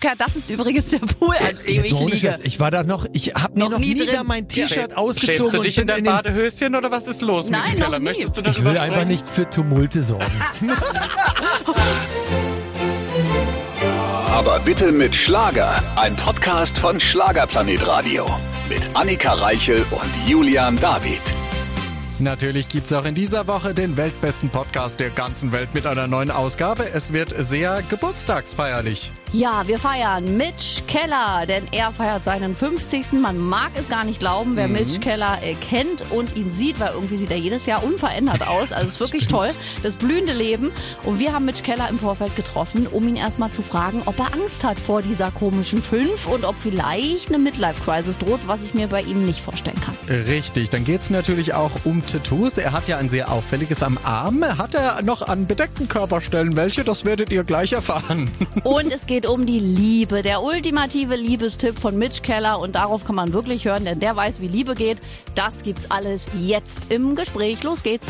Keller, das ist übrigens der Pool, an dem Jetzt ich liege. Scherz, Ich war da noch, ich habe mir Noch noch, nie nie, da mein T-Shirt Schämst ausgezogen du und dich in bin dein Badehöschen oder was ist los Nein, mit dem noch nie. Möchtest du Ich darüber will einfach nicht für Tumulte sorgen. Aber bitte mit Schlager. Ein Podcast von Schlagerplanet Radio. Mit Annika Reichel und Julian David. Natürlich gibt's auch in dieser Woche den weltbesten Podcast der ganzen Welt mit einer neuen Ausgabe. Es wird sehr geburtstagsfeierlich. Ja, wir feiern Mitch Keller, denn er feiert seinen 50. Man mag es gar nicht glauben, Mhm. wer Mitch Keller äh, kennt und ihn sieht, weil irgendwie sieht er jedes Jahr unverändert aus. Also es ist wirklich toll, das blühende Leben. Und wir haben Mitch Keller im Vorfeld getroffen, um ihn erstmal zu fragen, ob er Angst hat vor dieser komischen Fünf und ob vielleicht eine Midlife-Crisis droht, was ich mir bei ihm nicht vorstellen kann. Richtig, dann geht's natürlich auch um Tattoos. Er hat ja ein sehr auffälliges am Arm. Hat er noch an bedeckten Körperstellen welche? Das werdet ihr gleich erfahren. Und es geht um die Liebe, der ultimative Liebestipp von Mitch Keller. Und darauf kann man wirklich hören, denn der weiß, wie Liebe geht. Das gibt's alles jetzt im Gespräch. Los geht's.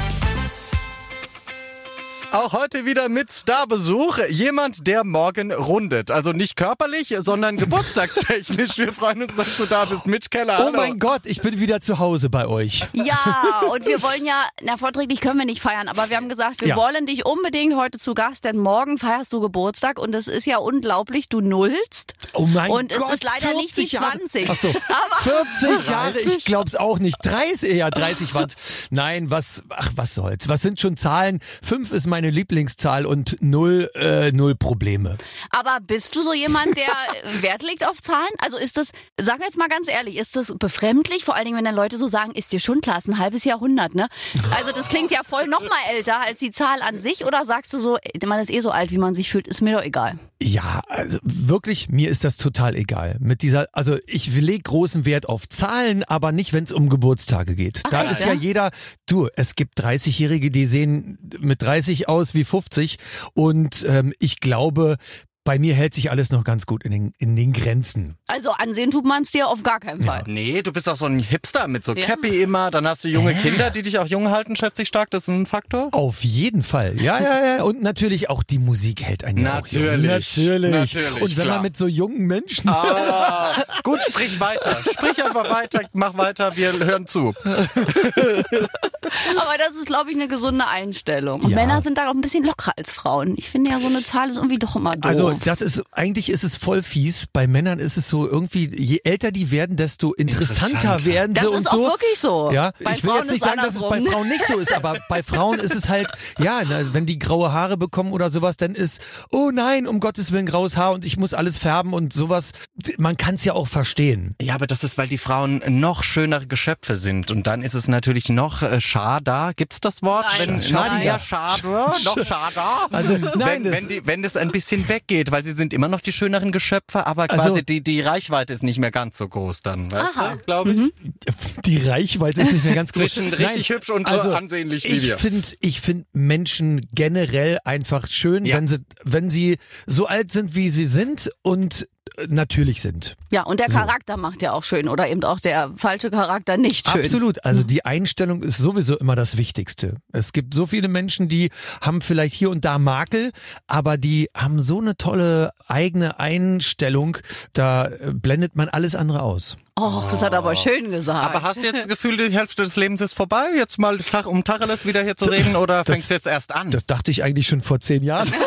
Auch heute wieder mit Starbesuch. Jemand, der morgen rundet. Also nicht körperlich, sondern geburtstagstechnisch. Wir freuen uns, dass du da bist. Mitch Keller. Oh hallo. mein Gott, ich bin wieder zu Hause bei euch. Ja, und wir wollen ja, na vorträglich können wir nicht feiern, aber wir haben gesagt, wir Ja. wollen dich unbedingt heute zu Gast, denn morgen feierst du Geburtstag und es ist ja unglaublich, du nullst. Oh mein Und es Gott, ist leider nicht die 40 Jahre. 20. Ach so, 40 Jahre, ich glaub's auch nicht. 30, ja 30 waren's. Nein, was, ach was soll's. Was sind schon Zahlen? Fünf ist meine Lieblingszahl und null, äh, null Probleme. Aber bist du so jemand, der Wert legt auf Zahlen? Also ist das, sag jetzt mal ganz ehrlich, ist das befremdlich? Vor allen Dingen, wenn dann Leute so sagen, ist dir schon klar, ist ein halbes Jahrhundert, ne? Also das klingt ja voll noch mal älter als die Zahl an sich. Oder sagst du so, man ist eh so alt, wie man sich fühlt, ist mir doch egal. Ja, also wirklich, mir ist das total egal. Mit dieser, also ich lege großen Wert auf Zahlen, aber nicht, wenn es um Geburtstage geht. da echt, ist ja? ja jeder, du, es gibt 30-Jährige, die sehen mit 30 aus wie 50 und ähm, ich glaube, bei mir hält sich alles noch ganz gut in den, in den Grenzen. Also ansehen tut man es dir auf gar keinen Fall. Nee, du bist doch so ein Hipster mit so Ja. Cappy immer. Dann hast du junge Kinder, die dich auch jung halten, schätze ich stark. Das ist ein Faktor. Auf jeden Fall. Ja, ja, ja. Und natürlich auch die Musik hält einen ja auch jung. Natürlich. Natürlich. Natürlich, Und wenn klar. man mit so jungen Menschen. Ah, gut, sprich weiter. Sprich einfach weiter, mach weiter, wir hören zu. Aber das ist, glaube ich, eine gesunde Einstellung. Und Ja. Männer sind da auch ein bisschen lockerer als Frauen. Ich finde ja, so eine Zahl ist irgendwie doch immer doof. Also das ist eigentlich ist es voll fies. Bei Männern ist es so irgendwie, je älter die werden, desto interessanter, Interessanter. werden sie das und ist so. auch wirklich so. Ja, Bei ich will Frauen jetzt nicht ist sagen, dass es bei andersrum. Frauen nicht so ist, aber bei Frauen ist es halt, ja, wenn die graue Haare bekommen oder sowas, dann ist, oh nein, um Gottes Willen graues Haar und ich muss alles färben und sowas. Man kann es ja auch verstehen. Ja, aber das ist, weil die Frauen noch schönere Geschöpfe sind. Und dann ist es natürlich noch äh, schada. Gibt's das Wort? Nein. Wenn, Schadiger. Ja, schade. Noch schada. Also, nein, wenn, das- wenn, die, wenn das ein bisschen weggeht, weil sie sind immer noch die schöneren Geschöpfe, aber Also- quasi die, die Reichweite ist nicht mehr ganz so groß dann. Weißt glaube ich? Die Reichweite ist nicht mehr ganz groß. Zwischen richtig hübsch und so ansehnlich wie Also, ich wir. Find, ich finde Menschen generell einfach schön, Ja. wenn sie, wenn sie so alt sind, wie sie sind und natürlich sind. Ja, und der Charakter macht ja auch schön oder eben auch der falsche Charakter nicht schön. Absolut. Also die Einstellung ist sowieso immer das Wichtigste. Es gibt so viele Menschen, die haben vielleicht hier und da Makel, aber die haben so eine tolle eigene Einstellung, da äh, blendet man alles andere aus. Och, das hat er aber schön gesagt. Aber hast du jetzt das Gefühl, die Hälfte des Lebens ist vorbei? Jetzt mal Tag- um Tacheles wieder hier zu reden oder Das- fängst du jetzt erst an? Das dachte ich eigentlich schon vor zehn Jahren.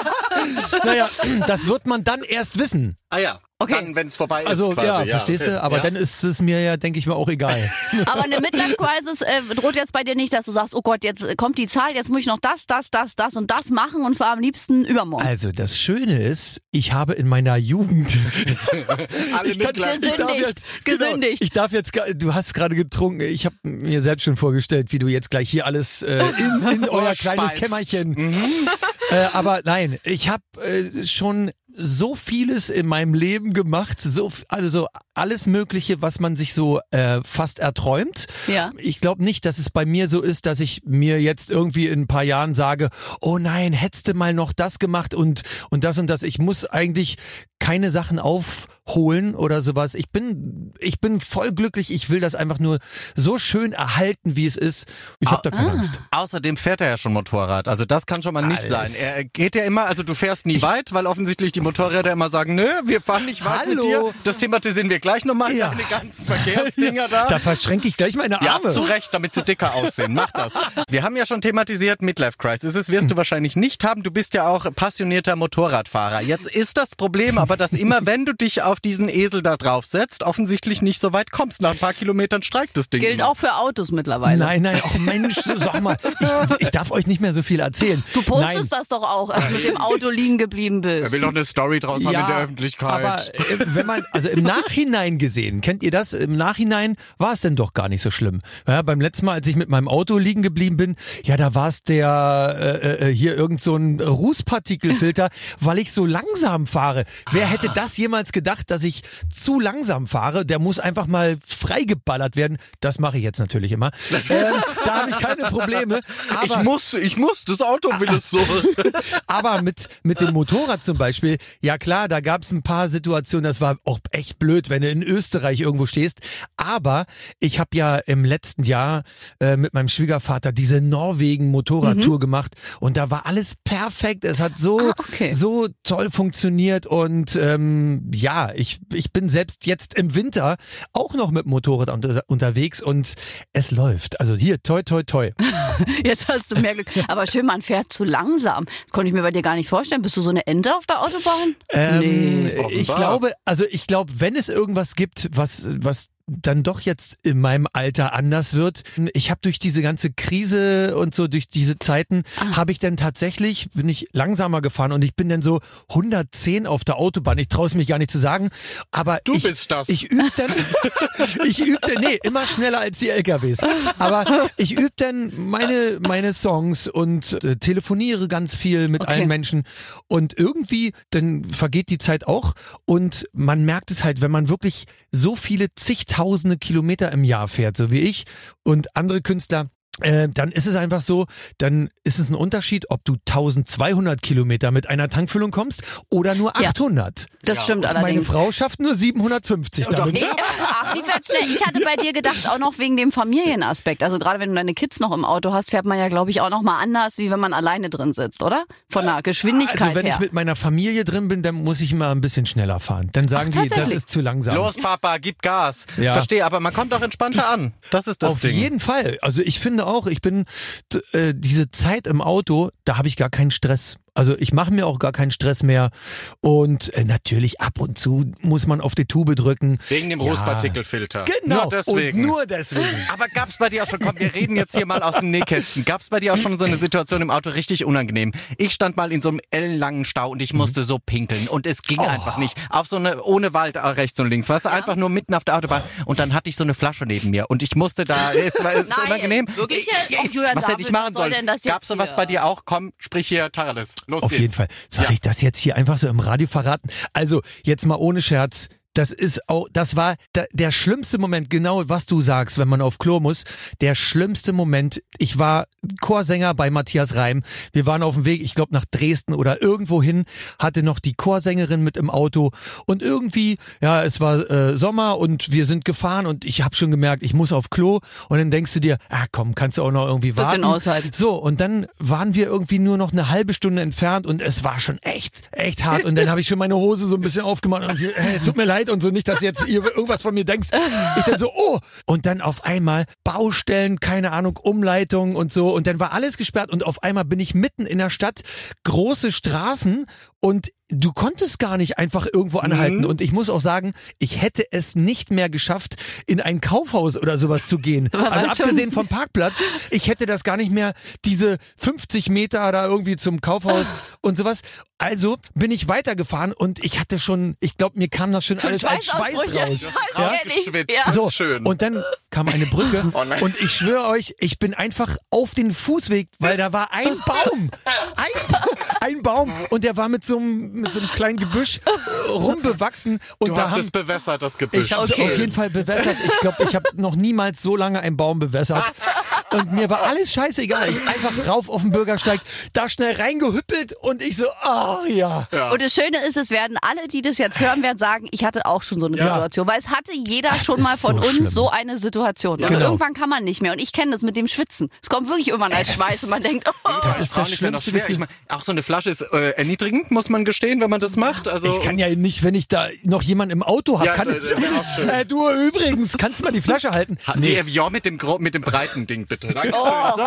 naja, das wird man dann erst wissen. ah ja, Okay. dann, wenn es vorbei ist Also quasi. ja, verstehst okay. du? Aber ja. dann ist es mir ja, denke ich mal, auch egal. Aber eine Midlife-Crisis äh, droht jetzt bei dir nicht, dass du sagst, oh Gott, jetzt kommt die Zahl, jetzt muss ich noch das, das, das, das und das machen und zwar am liebsten übermorgen. Also das Schöne ist, ich habe in meiner Jugend Alle ich, kann, Mitleid. ich darf Gesündigt, jetzt, genau, gesündigt. ich darf jetzt, du hast gerade getrunken. Ich habe mir selbst schon vorgestellt, wie du jetzt gleich hier alles äh, in, in euer kleines Kämmerchen. Äh, aber nein, ich habe äh, schon so vieles in meinem Leben gemacht, so also alles Mögliche, was man sich so äh, fast erträumt. Ja. Ich glaube nicht, dass es bei mir so ist, dass ich mir jetzt irgendwie in ein paar Jahren sage, oh nein, hättest du mal noch das gemacht und und das und das. Ich muss eigentlich keine Sachen auf holen oder sowas. Ich bin, ich bin voll glücklich. Ich will das einfach nur so schön erhalten, wie es ist. Ich habe da keine Angst. Außerdem fährt er ja schon Motorrad. Also das kann schon mal nicht Alles. sein. Er geht ja immer, also du fährst nie weit, weil offensichtlich die Motorräder immer sagen, nö, wir fahren nicht weit mit Hallo. dir. Das thematisieren wir gleich nochmal. Ja. Deine ganzen Verkehrsdinger da. Da verschränke ich gleich meine Ja, Arme. zu Recht, damit sie dicker aussehen. Mach das. Wir haben ja schon thematisiert, Midlife Crisis. Das wirst du wahrscheinlich nicht haben. Du bist ja auch passionierter Motorradfahrer. Jetzt ist das Problem aber, dass immer, wenn du dich auf diesen Esel da drauf setzt, offensichtlich nicht so weit kommst. Nach ein paar Kilometern streikt das Ding. Gilt immer. auch für Autos mittlerweile. Nein, nein, ach Mensch, sag mal, ich, ich darf euch nicht mehr so viel erzählen. Du postest nein. das doch auch, als du mit dem Auto liegen geblieben Er bist. will doch eine Story draus haben in der Öffentlichkeit. Aber äh, wenn man, also im Nachhinein gesehen, kennt ihr das? Im Nachhinein war es denn doch gar nicht so schlimm. Ja, beim letzten Mal, als ich mit meinem Auto liegen geblieben bin, ja, da war es der äh, äh, hier irgend so ein Rußpartikelfilter, weil ich so langsam fahre. Wer hätte das jemals gedacht, dass ich zu langsam fahre? Der muss einfach mal freigeballert werden. Das mache ich jetzt natürlich immer. Ähm, da habe ich keine Probleme. Ich muss, ich muss, das Auto will es so. aber mit, mit dem Motorrad zum Beispiel, ja klar, da gab es ein paar Situationen, das war auch echt blöd, wenn du in Österreich irgendwo stehst. Aber ich habe ja im letzten Jahr äh, mit meinem Schwiegervater diese Norwegen-Motorradtour gemacht und da war alles perfekt. Es hat so, Ah, okay. so toll funktioniert und ähm, ja, ich, ich bin selbst jetzt im Winter auch noch mit dem Motorrad unter, unterwegs und es läuft. Also hier, toi, toi, toi. Jetzt hast du mehr Glück. Aber schön, man fährt zu langsam. Konnte ich mir bei dir gar nicht vorstellen. Bist du so eine Ente auf der Autobahn? Ähm, ich offenbar. glaube, also ich glaube, wenn es irgendwas gibt, was, was dann doch jetzt in meinem Alter anders wird. Ich habe durch diese ganze Krise und so durch diese Zeiten habe ich dann tatsächlich bin ich langsamer gefahren und ich bin dann so 110 auf der Autobahn. Ich traue es mich gar nicht zu sagen, aber Du ich, bist das. Ich übe dann ich übe dann nee, immer schneller als die LKWs. Aber ich übe dann meine meine Songs und äh, telefoniere ganz viel mit Okay. allen Menschen und irgendwie dann vergeht die Zeit auch und man merkt es halt, wenn man wirklich so viele zigtausende Kilometer im Jahr fährt, so wie ich. Und andere Künstler, äh, dann ist es einfach so, dann ist es ein Unterschied, ob du 1200 Kilometer mit einer Tankfüllung kommst oder nur Ja. 800. Das stimmt Meine allerdings. Frau schafft nur 750 damit. Nee, ach, die fährt schnell. Ich hatte bei dir gedacht, auch noch wegen dem Familienaspekt. Also gerade wenn du deine Kids noch im Auto hast, fährt man ja, glaube ich, auch noch mal anders, wie wenn man alleine drin sitzt, oder? Von der Geschwindigkeit Also wenn her. ich mit meiner Familie drin bin, dann muss ich immer ein bisschen schneller fahren. Dann sagen die, das ist zu langsam. Los, Papa, gib Gas. Ja. Verstehe, aber man kommt auch entspannter an. Das ist das Auf Ding. jeden Fall. Also ich finde auch, ich bin äh, diese Zeit im Auto, da habe ich gar keinen Stress. Also ich mache mir auch gar keinen Stress mehr. Und äh, natürlich ab und zu muss man auf die Tube drücken. Wegen dem Ja. Rußpartikelfilter. Genau. Nur deswegen. Und nur deswegen. Aber gab's bei dir auch schon, komm, wir reden jetzt hier mal aus dem Nähkästchen. Gab's bei dir auch schon so eine Situation im Auto richtig unangenehm? Ich stand mal in so einem ellenlangen Stau und ich musste so pinkeln und es ging einfach nicht. Auf so eine, ohne Wald äh, rechts und links, weißt du, einfach nur mitten auf der Autobahn. Und dann hatte ich so eine Flasche neben mir und ich musste da, es war, es Nein, unangenehm. wirklich? Ich- Julian was hätte ich machen sollen? denn das jetzt Gab's sowas bei dir auch? Komm, sprich hier, Taralis. Los Auf geht's. jeden Fall. Soll Ja. ich das jetzt hier einfach so im Radio verraten? Also, jetzt mal ohne Scherz. Das ist auch, das war der, schlimmste Moment, genau was du sagst, wenn man auf Klo muss. Der schlimmste Moment. Ich war Chorsänger bei Matthias Reim. Wir waren auf dem Weg, ich glaube nach Dresden oder irgendwo hin, hatte noch die Chorsängerin mit im Auto und irgendwie, ja, es war äh, Sommer und wir sind gefahren und ich habe schon gemerkt, ich muss auf Klo und dann denkst du dir, ah komm, kannst du auch noch irgendwie warten. Bisschen aushalten. So, und dann waren wir irgendwie nur noch eine halbe Stunde entfernt und es war schon echt, echt hart. Und dann habe ich schon meine Hose so ein bisschen aufgemacht und sie, hey, tut mir leid und so nicht, dass jetzt ihr irgendwas von mir denkst. Ich dann so, oh. Und dann auf einmal Baustellen, keine Ahnung, Umleitungen und so. Und dann war alles gesperrt und auf einmal bin ich mitten in der Stadt, große Straßen und du konntest gar nicht einfach irgendwo anhalten. Und ich muss auch sagen, ich hätte es nicht mehr geschafft, in ein Kaufhaus oder sowas zu gehen. Aber Also war schon- abgesehen vom Parkplatz, ich hätte das gar nicht mehr, diese 50 Meter da irgendwie zum Kaufhaus und sowas. Also bin ich weitergefahren und ich hatte schon, ich glaube, mir kam das schon, alles als Schweiß raus. Das Ja? Ja. So, schön. und dann kam eine Brücke Oh und ich schwöre euch, ich bin einfach auf den Fußweg, weil da war ein Baum. Ein, ein Baum und der war mit so einem, mit so einem kleinen Gebüsch rumbewachsen und Du da hast haben es bewässert, das Gebüsch. ich habe Okay. auf jeden Fall bewässert. Ich glaube, ich habe noch niemals so lange einen Baum bewässert. und mir war alles scheißegal. Ich einfach rauf auf den Bürgersteig, da schnell reingehüppelt und ich so, ah ja. Und das Schöne ist, es werden alle, die das jetzt hören, werden sagen, ich hatte auch schon so eine Ja. Situation. Weil es hatte jeder Das schon mal von so uns schlimm. so eine Situation. Und Genau. irgendwann kann man nicht mehr. Und ich kenne das mit dem Schwitzen. Es kommt wirklich irgendwann als Schweiß und man denkt, oh. Das ist das ist ja noch schlimmste schwer. Gefühl. Ich mein, auch so eine Flasche ist äh, erniedrigend, muss man gestehen, wenn man das macht. Also Ich kann ja nicht, wenn ich da noch jemanden im Auto habe, Ja, kann ich. Äh, du übrigens, kannst du mal die Flasche halten? Ha- Die Evian mit dem mit dem breiten Ding bitte. Danke. Oh,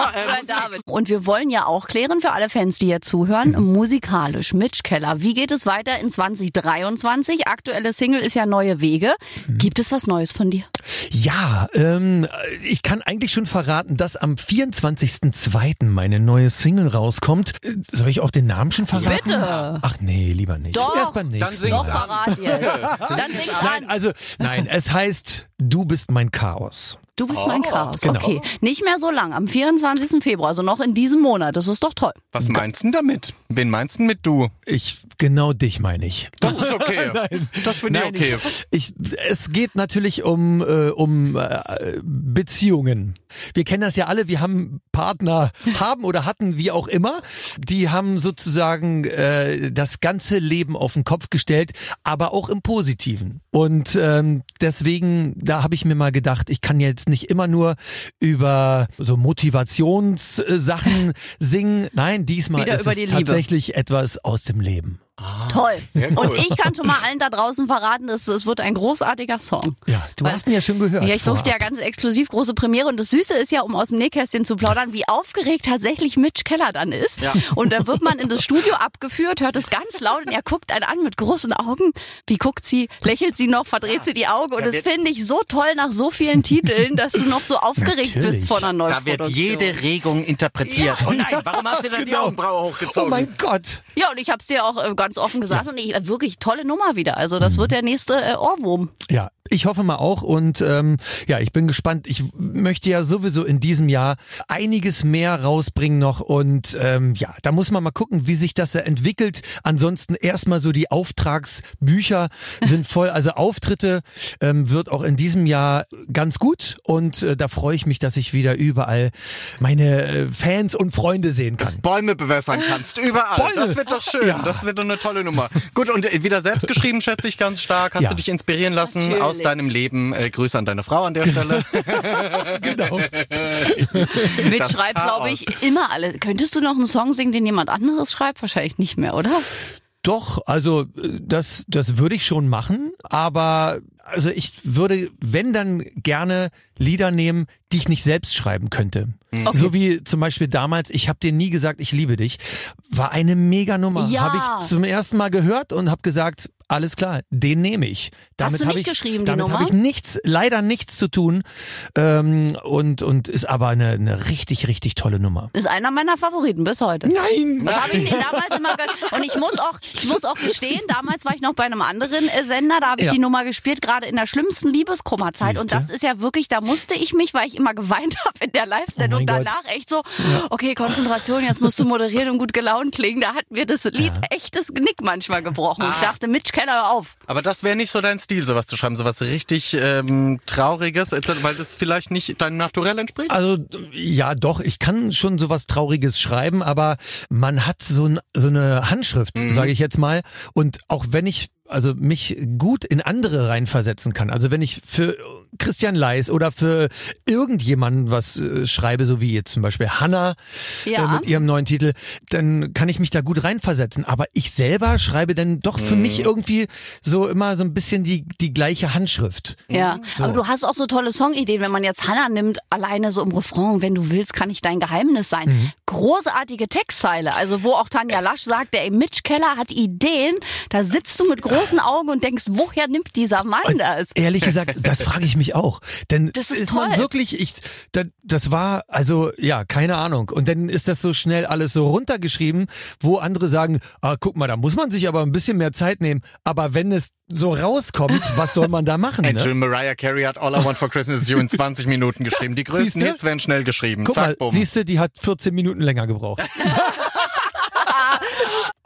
David. Und wir wollen ja auch klären für alle Fans, die hier zuhören, musikalisch, Mitch Keller. Wie geht es weiter in 2023? Aktuelle Single ist ja Neue Wege. Gibt es was Neues von dir? Ja, ähm, ich kann eigentlich schon verraten, dass am 24.02. meine neue Single rauskommt. Äh, Soll ich auch den Namen schon verraten? Bitte. Ach nee, lieber nicht. Doch, Erst beim nächsten dann sing Doch, verrat jetzt. Dann sing's Nein, an. also, nein, es heißt, du bist mein Chaos. Du bist mein Chaos. genau. Okay. Nicht mehr so lang. Am 24. Februar, also noch in diesem Monat. Das ist doch toll. Was meinst du denn damit? Wen meinst du mit du? Ich, genau dich meine ich. Das ist okay. Das finde ich Nein, okay. Ich, ich, es geht natürlich um, äh, um äh, Beziehungen. Wir kennen das ja alle, wir haben Partner, haben oder hatten, wie auch immer, die haben sozusagen äh, das ganze Leben auf den Kopf gestellt, aber auch im Positiven. Und ähm, deswegen, da habe ich mir mal gedacht, ich kann jetzt nicht immer nur über so Motivationssachen singen. Nein, diesmal Wieder ist es tatsächlich etwas aus dem Leben. Toll. sehr cool. Und ich kann schon mal allen da draußen verraten, es, es wird ein großartiger Song. Ja, du Weil- hast ihn ja schon gehört. Ja, ich durfte ja ganz exklusiv große Premiere und das Süße ist ja, um aus dem Nähkästchen zu plaudern, wie aufgeregt tatsächlich Mitch Keller dann ist. Ja. Und da wird man in das Studio abgeführt, hört es ganz laut und er guckt einen an mit großen Augen. Wie guckt sie, lächelt sie noch, verdreht sie die Augen und Da das finde ich so toll nach so vielen Titeln, dass du noch so aufgeregt Natürlich. bist vor einer neuen Da wird jede Regung interpretiert. Oh nein, warum hat sie denn die Genau. Augenbraue Oh hochgezogen? mein Gott. Ja, und ich habe es dir auch äh, ganz offen gesagt und ich, wirklich tolle Nummer wieder. Also Mhm. das wird der nächste äh, Ohrwurm. Ja, ich hoffe mal auch und ähm, ja, ich bin gespannt. Ich möchte ja sowieso in diesem Jahr einiges mehr rausbringen noch und ähm, ja, da muss man mal gucken, wie sich das entwickelt. Ansonsten erstmal so die Auftragsbücher sind voll, also Auftritte ähm, wird auch in diesem Jahr ganz gut und äh, da freue ich mich, dass ich wieder überall meine äh, Fans und Freunde sehen kann. Bäume bewässern kannst, überall. Bäume. Das wird doch schön. Ja. Das wird doch eine tolle Nummer. Gut, und äh, wieder selbst geschrieben, schätze ich ganz stark. Hast Ja. du dich inspirieren lassen Natürlich. aus deinem Leben? Äh, Grüße an deine Frau an der Stelle. Genau. Mit Das schreibt, glaube ich, immer alle. Könntest du noch einen Song singen, den jemand anderes schreibt? Wahrscheinlich nicht mehr, oder? Doch, also äh, das, das würde ich schon machen, aber also ich würde, wenn dann gerne Lieder nehmen, die ich nicht selbst schreiben könnte. So wie zum Beispiel damals, ich habe dir nie gesagt, ich liebe dich, war eine Mega-Nummer. Ja. Habe ich zum ersten Mal gehört und habe gesagt, alles klar, den nehme ich. Damit du hab nicht ich, geschrieben, die damit Nummer? habe ich nichts, leider nichts zu tun ähm, und und ist aber eine, eine richtig richtig tolle Nummer. Ist einer meiner Favoriten bis heute. Nein, Das habe ich nicht damals immer gehört. Und ich muss auch, ich muss auch gestehen, damals war ich noch bei einem anderen äh, Sender, da habe ich Ja. die Nummer gespielt, gerade in der schlimmsten Liebeskummerzeit. Und das ist ja wirklich, da musste ich mich, weil ich immer geweint habe in der Live-Sendung, Oh mein Gott. danach echt so, okay, Konzentration, jetzt musst du moderieren und gut gelaunt klingen. Da hat mir das Lied echtes Genick manchmal gebrochen. Ah. Ich dachte, Mitch Keller, hör auf. Aber das wäre nicht so dein Stil, sowas zu schreiben, sowas richtig ähm, Trauriges, weil das vielleicht nicht deinem Naturell entspricht? Also ja, doch, ich kann schon sowas Trauriges schreiben, aber man hat so, ein, so eine Handschrift, sage ich jetzt mal. Und auch wenn ich also mich gut in andere reinversetzen kann. Also wenn ich für Christian Leis oder für irgendjemanden was äh, schreibe, so wie jetzt zum Beispiel Hanna Ja. äh, mit ihrem neuen Titel, dann kann ich mich da gut reinversetzen. Aber ich selber schreibe dann doch für mich irgendwie so immer so ein bisschen die, die gleiche Handschrift. Ja, aber du hast auch so tolle Songideen, wenn man jetzt Hannah nimmt, alleine so im Refrain, wenn du willst, kann ich dein Geheimnis sein. Mhm. Großartige Textzeile, also wo auch Tanja Lasch sagt, ey, Mitch Keller hat Ideen, da sitzt du mit großen Augen und denkst, woher nimmt dieser Mann Und das? Ehrlich gesagt, das frage ich mich auch. Denn Das ist man toll. wirklich, ich, da, das war, also ja, keine Ahnung. Und dann ist das so schnell alles so runtergeschrieben, wo andere sagen, ah, guck mal, da muss man sich aber ein bisschen mehr Zeit nehmen. Aber wenn es so rauskommt, was soll man da machen? Hey, Ne? Mariah Carey hat All I Want for Christmas Is You in 20 Minuten geschrieben. Die größten? Hits werden schnell geschrieben. Guck Zack, mal, siehst du, die hat 14 Minuten länger gebraucht.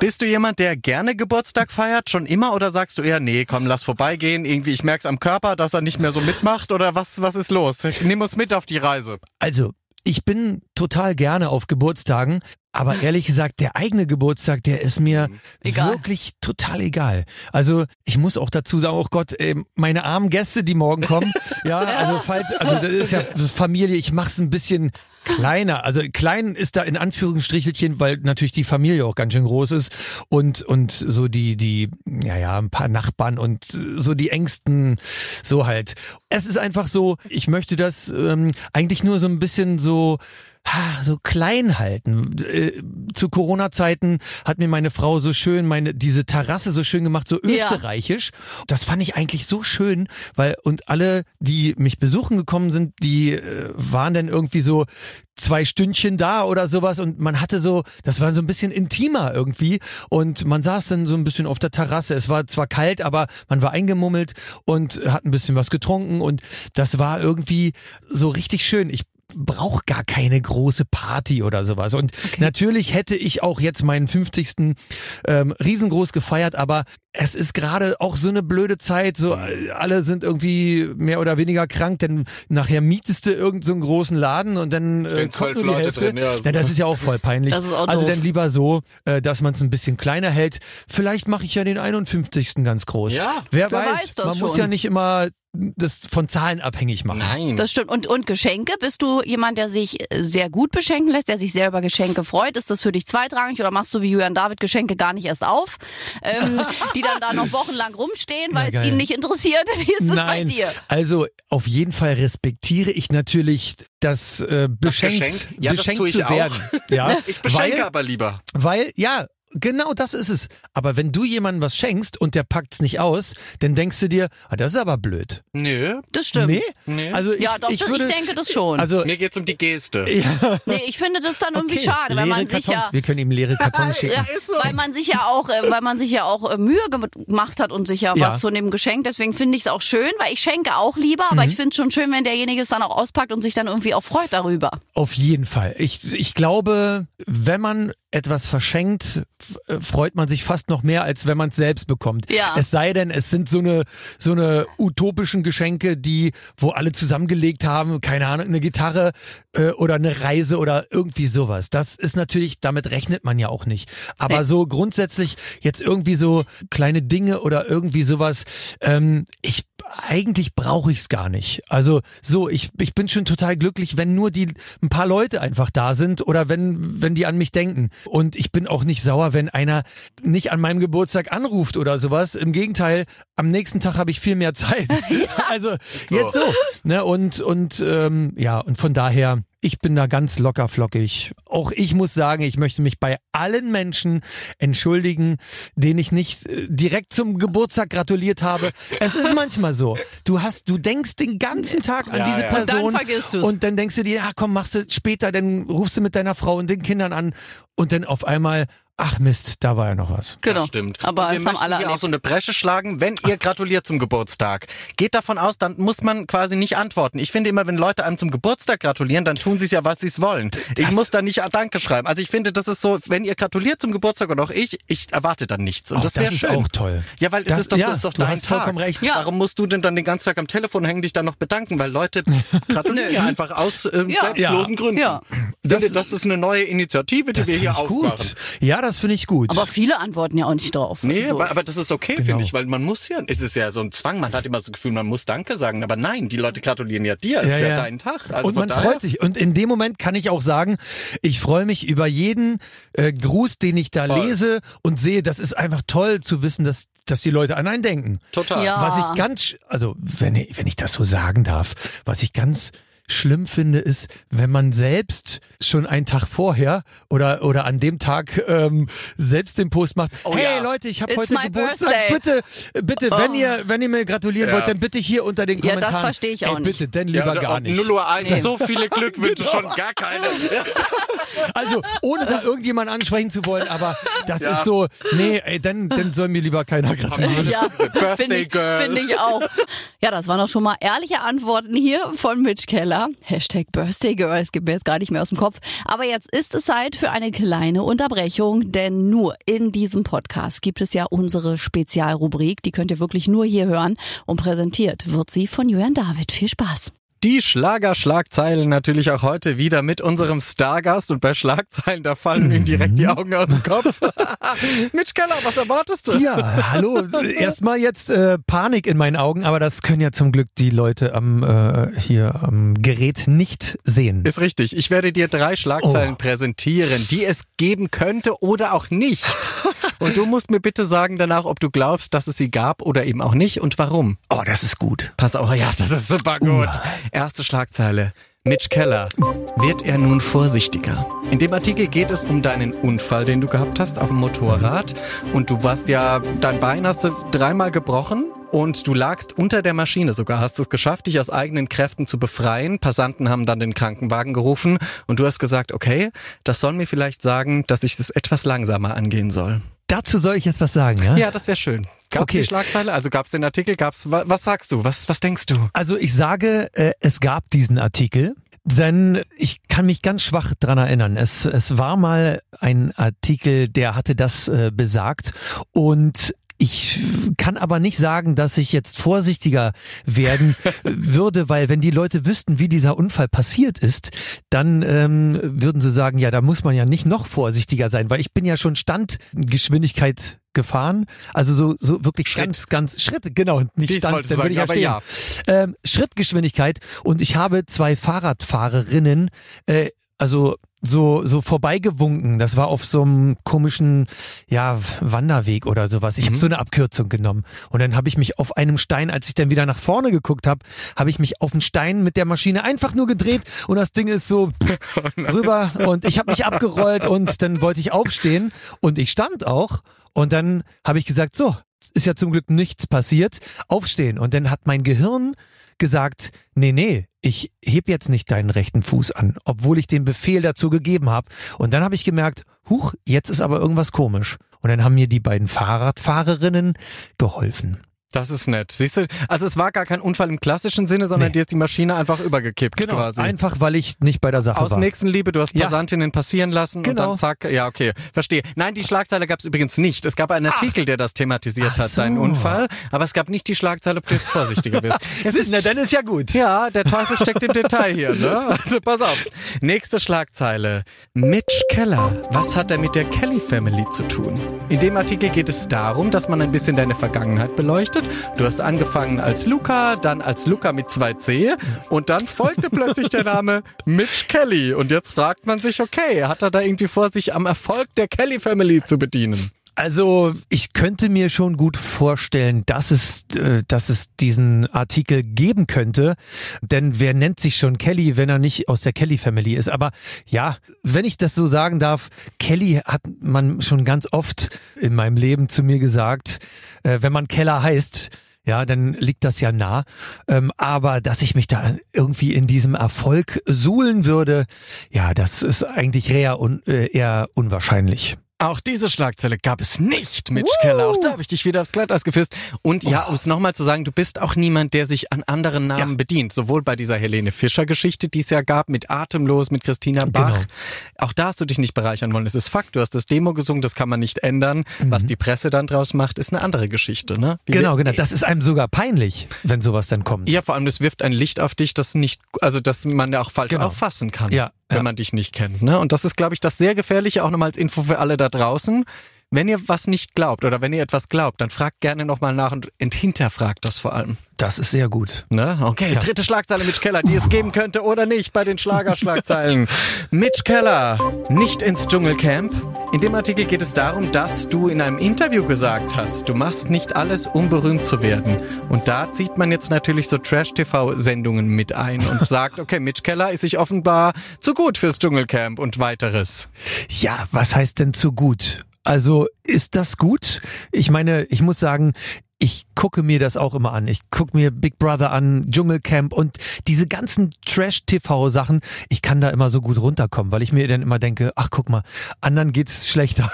Bist du jemand, der gerne Geburtstag feiert, schon immer, oder sagst du eher, nee, komm, lass vorbeigehen, irgendwie, ich merk's am Körper, dass er nicht mehr so mitmacht, oder was, was ist los? Nimm uns mit auf die Reise. Also, ich bin total gerne auf Geburtstagen, aber ehrlich gesagt, der eigene Geburtstag, der ist mir Egal. wirklich total egal. Also ich muss auch dazu sagen, oh Gott, ey, meine armen Gäste, die morgen kommen, ja, also falls, also das ist ja Familie, ich mach's ein bisschen kleiner. Also klein ist da in Anführungsstrichelchen, weil natürlich die Familie auch ganz schön groß ist und und so die die ja ja ein paar Nachbarn und so die engsten so halt. Es ist einfach so, ich möchte das ähm, eigentlich nur so ein bisschen so so klein halten. Äh, Zu Corona-Zeiten hat mir meine Frau so schön meine diese Terrasse so schön gemacht, so Ja. österreichisch. Das fand ich eigentlich so schön, weil und alle, die mich besuchen gekommen sind, die äh, waren dann irgendwie so zwei Stündchen da oder sowas und man hatte so, das war so ein bisschen intimer irgendwie und man saß dann so ein bisschen auf der Terrasse. Es war zwar kalt, aber man war eingemummelt und hat ein bisschen was getrunken und das war irgendwie so richtig schön. Ich brauche gar keine große Party oder sowas. Und natürlich hätte ich auch jetzt meinen 50. Ähm, riesengroß gefeiert, aber es ist gerade auch so eine blöde Zeit. So äh, alle sind irgendwie mehr oder weniger krank, denn nachher mietest du irgendeinen so einen großen Laden und dann äh, kommt nur die Leute Hälfte. drin, ja. ja, das ist ja auch voll peinlich. Das ist auch also dann lieber so, äh, dass man es ein bisschen kleiner hält. Vielleicht mache ich ja den 51. ganz groß. Ja. Wer, Wer weiß, weiß das man muss schon. ja nicht immer das von Zahlen abhängig machen. Nein. Das stimmt. Und, und Geschenke? Bist du jemand, der sich sehr gut beschenken lässt, der sich sehr über Geschenke freut? Ist das für dich zweitrangig oder machst du wie Julian David Geschenke gar nicht erst auf, ähm, die dann da noch wochenlang rumstehen, weil es geil. ihn nicht interessiert? Wie ist das bei Nein, dir? also auf jeden Fall respektiere ich natürlich das äh, beschenkt, Geschenk? Ja, das beschenkt tue ich zu auch. werden. Ja, Ich beschenke weil, aber lieber. weil ja. Genau das ist es. Aber wenn du jemandem was schenkst und der packt's nicht aus, dann denkst du dir, ah, das ist aber blöd. Nö. Das stimmt. Nee? Nee. Also ich, ja, doch, ich würde, ich denke das schon. also Mir geht's um die Geste. ja, nee, ich finde das dann irgendwie okay, schade, weil leere man sich Kartons. ja Wir können ihm leere Kartons schicken. Ja, weil man sich ja auch, äh, weil man sich ja auch äh, Mühe gemacht hat und sich ja, Ja. was von dem Geschenk. Deswegen finde ich es auch schön, weil ich schenke auch lieber, aber ich finde es schon schön, wenn derjenige es dann auch auspackt und sich dann irgendwie auch freut darüber. Auf jeden Fall. Ich, ich glaube, wenn man etwas verschenkt, äh, freut man sich fast noch mehr, als wenn man es selbst bekommt. Ja. Es sei denn, es sind so eine, so eine utopischen Geschenke, die, wo alle zusammengelegt haben, keine Ahnung, eine Gitarre äh, oder eine Reise oder irgendwie sowas. Das ist natürlich, damit rechnet man ja auch nicht. Aber Nee. so grundsätzlich jetzt irgendwie so kleine Dinge oder irgendwie sowas, ähm, ich eigentlich brauche ich es gar nicht. Also so, ich, ich bin schon total glücklich, wenn nur die ein paar Leute einfach da sind oder wenn, wenn die an mich denken. Und ich bin auch nicht sauer, wenn einer nicht an meinem Geburtstag anruft oder sowas. Im Gegenteil, am nächsten Tag habe ich viel mehr Zeit. Also jetzt so. Ne? Und, und ähm, ja, und von daher. Ich bin da ganz locker flockig. Auch ich muss sagen, ich möchte mich bei allen Menschen entschuldigen, denen ich nicht äh, direkt zum Geburtstag gratuliert habe. Es ist manchmal so. Du hast, du denkst den ganzen Tag an Ja, diese ja. Und dann Person vergisst du's. und dann denkst du dir, ja komm, machst du später, dann rufst du mit deiner Frau und den Kindern an und dann auf einmal, ach Mist, da war ja noch was. Genau. Das stimmt. Aber wir haben möchten alle hier auch so eine Bresche schlagen, wenn ihr gratuliert zum Geburtstag. Geht davon aus, dann muss man quasi nicht antworten. Ich finde immer, wenn Leute einem zum Geburtstag gratulieren, dann tun sie es ja, was sie es wollen. Ich muss da nicht Danke schreiben. Also ich finde, das ist so, wenn ihr gratuliert zum Geburtstag und auch ich, ich erwarte dann nichts. Und Auch das das wäre ist schön. auch toll. Ja, weil Das- es ist doch, ja, das ist doch du dein hast Tag. vollkommen recht. Ja. Warum musst du denn dann den ganzen Tag am Telefon hängen, dich dann noch bedanken? Weil Leute gratulieren ja einfach aus ähm, Ja. selbstlosen Gründen. Ja. Ich finde, das ist eine neue Initiative, die Das wir hier ich gut. aufmachen. Ja, das finde ich gut. Aber viele antworten ja auch nicht drauf. Nee, Also, aber, aber das ist okay, Genau. finde ich, weil man muss ja, es ist ja so ein Zwang, man hat immer das Gefühl, man muss Danke sagen, aber nein, die Leute gratulieren ja dir, es Ja, ist ja, ja. dein Tag. Also und man daher, freut sich. Und in dem Moment kann ich auch sagen, ich freue mich über jeden äh, Gruß, den ich da Voll. lese und sehe. Das ist einfach toll zu wissen, dass, dass die Leute an einen denken. Total. Ja. Was ich ganz, also wenn ich, wenn ich das so sagen darf, was ich ganz schlimm finde, ist, wenn man selbst schon einen Tag vorher oder oder an dem Tag ähm, selbst den Post macht. Oh hey ja. Leute, ich habe heute Geburtstag. birthday. Bitte, bitte, wenn Oh. ihr wenn ihr mir gratulieren Ja. wollt, dann bitte hier unter den Ja, das Kommentaren. verstehe ich auch Ey, nicht. Bitte, denn Ja, lieber und gar nicht. 0 Uhr 1, Nee. so viele Glückwünsche, Genau. schon gar keine. Ja. Also, ohne da irgendjemand ansprechen zu wollen, aber das Ja. ist so, nee, ey, dann, dann soll mir lieber keiner gratulieren. Ja, Birthday finde ich, Girl. find ich auch. Ja, das waren doch schon mal ehrliche Antworten hier von Mitch Keller. Hashtag Birthday Girl, es gibt mir jetzt gar nicht mehr aus dem Kopf. Aber jetzt ist es Zeit für eine kleine Unterbrechung, denn nur in diesem Podcast gibt es ja unsere Spezialrubrik. Die könnt ihr wirklich nur hier hören. Und präsentiert wird sie von Julian David. Viel Spaß. Die Schlagerschlagzeilen natürlich auch heute wieder mit unserem Stargast und bei Schlagzeilen, da fallen mir direkt die Augen aus dem Kopf. Mitch Keller, was erwartest du? Ja, hallo. Erstmal jetzt äh, Panik in meinen Augen, aber das können ja zum Glück die Leute am äh, hier am Gerät nicht sehen. Ist richtig. Ich werde dir drei Schlagzeilen Oh. präsentieren, die es geben könnte oder auch nicht. Und du musst mir bitte sagen danach, ob du glaubst, dass es sie gab oder eben auch nicht und warum. Oh, das ist gut. Pass auf, ja, das ist super gut. Erste Schlagzeile. Mitch Keller. Wird er nun vorsichtiger? In dem Artikel geht es um deinen Unfall, den du gehabt hast auf dem Motorrad. Und du warst ja, dein Bein hast du dreimal gebrochen. Und du lagst unter der Maschine sogar, hast es geschafft, dich aus eigenen Kräften zu befreien. Passanten haben dann den Krankenwagen gerufen und du hast gesagt, okay, das soll mir vielleicht sagen, dass ich es etwas langsamer angehen soll. Dazu soll ich jetzt was sagen, ja? Ja, das wäre schön. Gab's Okay. die Schlagzeile? Also gab's den Artikel? Gab's, wa- was sagst du? Was, was denkst du? Also ich sage, äh, es gab diesen Artikel, denn ich kann mich ganz schwach dran erinnern. Es, es war mal ein Artikel, der hatte das äh, besagt und ich kann aber nicht sagen, dass ich jetzt vorsichtiger werden würde, weil wenn die Leute wüssten, wie dieser Unfall passiert ist, dann ähm, würden sie sagen, ja, da muss man ja nicht noch vorsichtiger sein, weil ich bin ja schon Standgeschwindigkeit gefahren, also so so wirklich Schritt. ganz ganz Schritte, genau, nicht Dies Stand, dann würde ich ja aber stehen ja. ähm, Schrittgeschwindigkeit und ich habe zwei Fahrradfahrerinnen, äh, also so so vorbeigewunken. Das war auf so einem komischen ja Wanderweg oder sowas. Ich habe so eine Abkürzung genommen und dann habe ich mich auf einem Stein, als ich dann wieder nach vorne geguckt habe, habe ich mich auf den Stein mit der Maschine einfach nur gedreht und das Ding ist so rüber und ich habe mich abgerollt und dann wollte ich aufstehen und ich stand auch und dann habe ich gesagt so ist ja zum Glück nichts passiert, aufstehen. Und dann hat mein Gehirn gesagt, nee, nee, ich heb jetzt nicht deinen rechten Fuß an, obwohl ich den Befehl dazu gegeben habe. Und dann habe ich gemerkt, huch, jetzt ist aber irgendwas komisch. Und dann haben mir die beiden Fahrradfahrerinnen geholfen. Das ist nett. Siehst du, also es war gar kein Unfall im klassischen Sinne, sondern Nee. dir ist die Maschine einfach übergekippt quasi. einfach weil ich nicht bei der Sache Aus war. Nächstenliebe, du hast Ja. Passantinnen passieren lassen und Genau. dann zack, ja, okay, verstehe. Nein, die Schlagzeile gab es übrigens nicht. Es gab einen Artikel, der das thematisiert Ach hat, so. deinen Unfall, aber es gab nicht die Schlagzeile, ob du jetzt vorsichtiger bist. Es ist Na, dann ist ja gut. ja, der Teufel steckt im Detail hier, ne? Also pass auf. Nächste Schlagzeile. Mitch Keller. Was hat er mit der Kelly Family zu tun? In dem Artikel geht es darum, dass man ein bisschen deine Vergangenheit beleuchtet. Du hast angefangen als Luca, dann als Luca mit 2C und dann folgte plötzlich der Name Mitch Kelly. Und jetzt fragt man sich, okay, hat er da irgendwie vor, sich am Erfolg der Kelly Family zu bedienen? Also ich könnte mir schon gut vorstellen, dass es, äh, dass es diesen Artikel geben könnte, denn wer nennt sich schon Kelly, wenn er nicht aus der Kelly Family ist? Aber ja, wenn ich das so sagen darf, Kelly hat man schon ganz oft in meinem Leben zu mir gesagt, äh, wenn man Keller heißt. Ja, dann liegt das ja nah. Ähm, aber dass ich mich da irgendwie in diesem Erfolg suhlen würde, ja, das ist eigentlich eher, un, äh, eher unwahrscheinlich. Auch diese Schlagzeile gab es nicht, Mitch Keller. Auch da habe ich dich wieder aufs Glatteis gefüßt. Und ja, um es nochmal zu sagen, du bist auch niemand, der sich an anderen Namen Ja. bedient. Sowohl bei dieser Helene Fischer-Geschichte, die es ja gab, mit Atemlos, mit Christina Bach. Genau. Auch da hast du dich nicht bereichern wollen. Es ist Fakt, du hast das Demo gesungen, das kann man nicht ändern. Was die Presse dann draus macht, ist eine andere Geschichte. Ne? Wie Genau, genau. Das ist einem sogar peinlich, wenn sowas dann kommt. Ja, vor allem, das wirft ein Licht auf dich, das nicht, also das man ja auch falsch Genau. auffassen kann, Ja, wenn ja. man dich nicht kennt. Ne? Und das ist, glaube ich, das sehr gefährliche, auch nochmal als Info für alle da draußen. Wenn ihr was nicht glaubt oder wenn ihr etwas glaubt, dann fragt gerne nochmal nach und hinterfragt das vor allem. Das ist sehr gut. Ne? Okay, dritte Schlagzeile Mitch Keller, die es geben könnte oder nicht bei den Schlagerschlagzeilen. Mitch Keller, nicht ins Dschungelcamp. In dem Artikel geht es darum, dass du in einem Interview gesagt hast, du machst nicht alles, um berühmt zu werden. Und da zieht man jetzt natürlich so Trash-TV-Sendungen mit ein und sagt, okay, Mitch Keller ist sich offenbar zu gut fürs Dschungelcamp und weiteres. Ja, was heißt denn zu gut? Also ist das gut? Ich meine, ich muss sagen, ich gucke mir das auch immer an. Ich gucke mir Big Brother an, Dschungelcamp und diese ganzen Trash-TV-Sachen. Ich kann da immer so gut runterkommen, weil ich mir dann immer denke, ach guck mal, anderen geht's schlechter.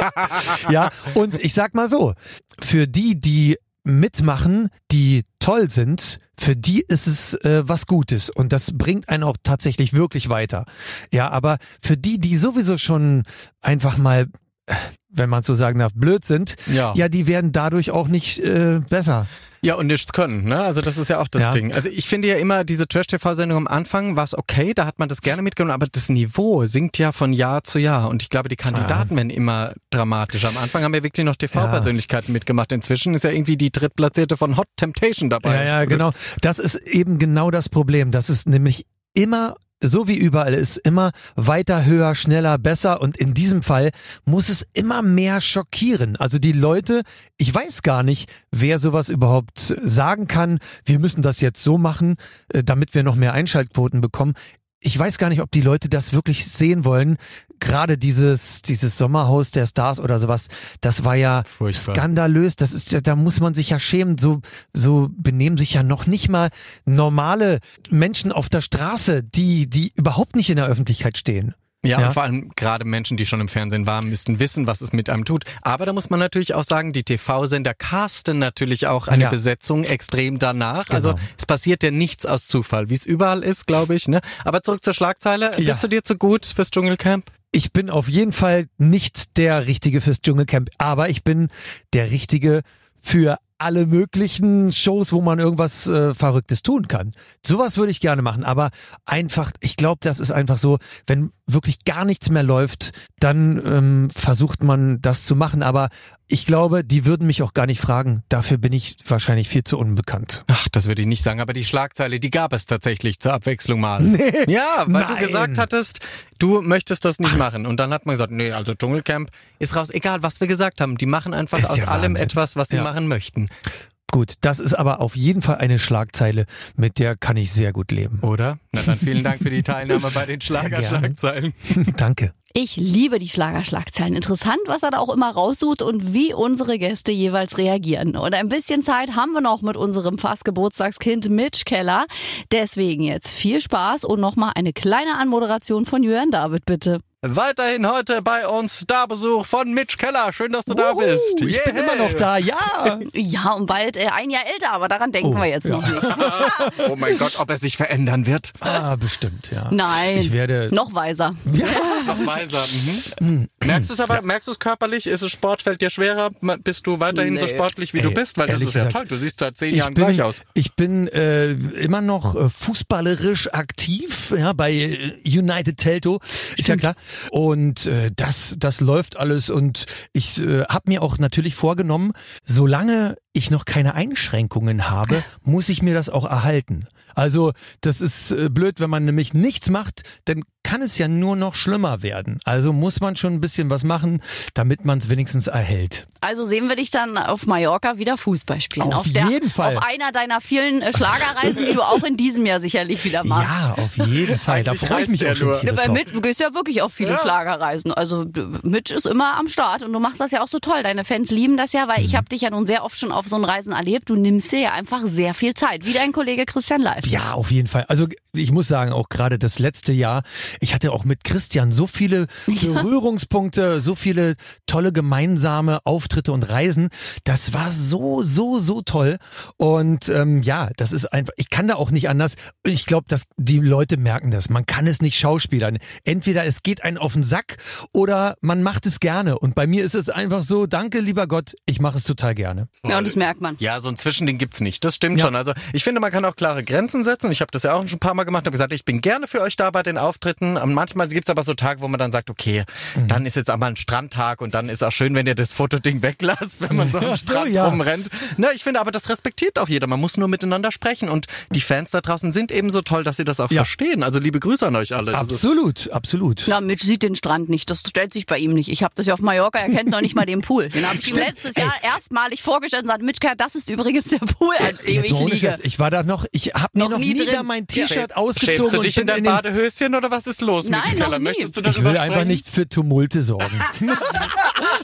ja, und ich sag mal so, für die, die mitmachen, die toll sind, für die ist es äh, was Gutes und das bringt einen auch tatsächlich wirklich weiter. Ja, aber für die, die sowieso schon einfach mal wenn man so sagen darf, blöd sind, Ja. ja, die werden dadurch auch nicht äh, besser. Ja, und nichts können, ne? Also das ist ja auch das Ja. Ding. Also ich finde ja immer, diese Trash-TV-Sendung am Anfang war es okay, da hat man das gerne mitgenommen, aber das Niveau sinkt ja von Jahr zu Jahr. Und ich glaube, die Kandidaten werden immer dramatischer. Am Anfang haben ja wirklich noch TV-Persönlichkeiten mitgemacht. Inzwischen ist ja irgendwie die drittplatzierte von Hot Temptation dabei. Ja, ja, genau. Das ist eben genau das Problem. Das ist nämlich immer so wie überall ist immer weiter, höher, schneller, besser und in diesem Fall muss es immer mehr schockieren. Also die Leute, ich weiß gar nicht, wer sowas überhaupt sagen kann, wir müssen das jetzt so machen, äh, damit wir noch mehr Einschaltquoten bekommen. Ich weiß gar nicht, ob die Leute das wirklich sehen wollen. Gerade dieses, dieses Sommerhaus der Stars oder sowas, das war ja Furchtbar. skandalös. Das ist da muss man sich ja schämen. So, so benehmen sich ja noch nicht mal normale Menschen auf der Straße, die, die überhaupt nicht in der Öffentlichkeit stehen. Ja, Ja. und vor allem gerade Menschen, die schon im Fernsehen waren, müssten wissen, was es mit einem tut. Aber da muss man natürlich auch sagen, die TV-Sender casten natürlich auch eine Ja. Besetzung extrem danach. Genau. Also es passiert ja nichts aus Zufall, wie es überall ist, glaube ich. Ne? Aber zurück zur Schlagzeile. Ja. Bist du dir zu gut fürs Dschungelcamp? Ich bin auf jeden Fall nicht der Richtige fürs Dschungelcamp, aber ich bin der Richtige für alle möglichen Shows, wo man irgendwas äh, Verrücktes tun kann. Sowas würde ich gerne machen, aber einfach, ich glaube, das ist einfach so, wenn wirklich gar nichts mehr läuft, dann ähm, versucht man das zu machen, aber ich glaube, die würden mich auch gar nicht fragen. Dafür bin ich wahrscheinlich viel zu unbekannt. Ach, das würde ich nicht sagen, aber die Schlagzeile, die gab es tatsächlich zur Abwechslung mal. Nee. Ja, weil Nein. du gesagt hattest, du möchtest das nicht machen. Und dann hat man gesagt, nee, also Dschungelcamp ist raus. Egal, was wir gesagt haben. Die machen einfach Ist aus ja allem Wahnsinn. etwas, was sie Ja. machen möchten. Gut, das ist aber auf jeden Fall eine Schlagzeile, mit der kann ich sehr gut leben. Oder? Na dann vielen Dank für die Teilnahme bei den. Schlagerschlagzeilen. Danke. Ich liebe die Schlagerschlagzeilen. Interessant, was er da auch immer raussucht und wie unsere Gäste jeweils reagieren. Und ein bisschen Zeit haben wir noch mit unserem fast Geburtstagskind Mitch Keller. Deswegen jetzt viel Spaß und nochmal eine kleine Anmoderation von Jörn David, bitte. Weiterhin heute bei uns Starbesuch von Mitch Keller. Schön, dass du da bist. Ich bin Yeah. immer noch da, ja. Ja, und bald äh, ein Jahr älter, aber daran denken Oh, wir jetzt ja. noch nicht. Oh mein Gott, ob er sich verändern wird. Ah, bestimmt, ja. Nein, Ich werde. noch weiser. Noch weiser. Mhm. Merkst du es aber, merkst du es körperlich? Ist es Sport, fällt dir schwerer? Bist du weiterhin so Nee. sportlich, wie du Ey, bist? Weil das ist ja gesagt, toll. Du siehst seit zehn Ich Jahren bin, gleich aus. ich bin äh, immer noch äh, fußballerisch aktiv, ja, bei äh, United Telto, ist ja klar. Und äh, das, das läuft alles und ich äh, habe mir auch natürlich vorgenommen, solange ich noch keine Einschränkungen habe, muss ich mir das auch erhalten. Also das ist äh, blöd, wenn man nämlich nichts macht, dann kann es ja nur noch schlimmer werden. Also muss man schon ein bisschen was machen, damit man es wenigstens erhält. Also sehen wir dich dann auf Mallorca wieder Fußball spielen. Auf der, jeden Fall. Auf einer deiner vielen äh, Schlagerreisen, die du auch in diesem Jahr sicherlich wieder machst. Ja, auf jeden Fall. Da freue ich mich auch schon. Ja, weil mit, du gehst ja wirklich auf viele Schlagerreisen. Also Mitch ist immer am Start und du machst das ja auch so toll. Deine Fans lieben das ja, weil ich habe dich ja nun sehr oft schon auf so einen Reisen erlebt. Du nimmst dir ja einfach sehr viel Zeit, wie dein Kollege Christian Live. Ja, auf jeden Fall. Also ich muss sagen, auch gerade das letzte Jahr, ich hatte auch mit Christian so viele Berührungspunkte, so viele tolle gemeinsame Auftritte und Reisen. Das war so, so, so toll. Und ähm, ja, das ist einfach, ich kann da auch nicht anders. Ich glaube, dass die Leute merken das. Man kann es nicht schauspielern. Entweder es geht einen auf den Sack oder man macht es gerne. Und bei mir ist es einfach so, danke, lieber Gott, ich mache es total gerne. Ja, und das merkt man. Ja, so ein Zwischending gibt's nicht. Das stimmt Ja. schon. Also ich finde, man kann auch klare Grenzen setzen. Ich habe das ja auch schon ein paar Mal gemacht. Habe gesagt, ich bin gerne für euch da bei den Auftritten. Und manchmal gibt's aber so Tage, wo man dann sagt, okay, Mhm. dann ist jetzt auch mal ein Strandtag und dann ist auch schön, wenn ihr das Fotoding weglasst, wenn man so am Ach so, Strand ja. rumrennt. Na, ich finde aber, das respektiert auch jeder. Man muss nur miteinander sprechen. Und die Fans da draußen sind eben so toll, dass sie das auch Ja. verstehen. Also liebe Grüße an euch alle. Absolut, absolut. Ja, Mitch sieht den Strand nicht. Das stellt sich bei ihm nicht. Ich habe das ja auf Mallorca, er kennt noch nicht mal den Pool. Den habe ich ihm letztes Jahr erstmalig vorgestellt und gesagt, Mitch, das ist übrigens der Pool, an dem ich liege. Ich war da noch, ich habe mir Noch noch, nie nie, da mein Ja. T-Shirt Schämst ausgezogen du dich und in bin dein Badehöschen oder was ist los Nein, mit noch Keller? nie. Möchtest du Ich darüber will sprechen? einfach nicht für Tumulte sorgen.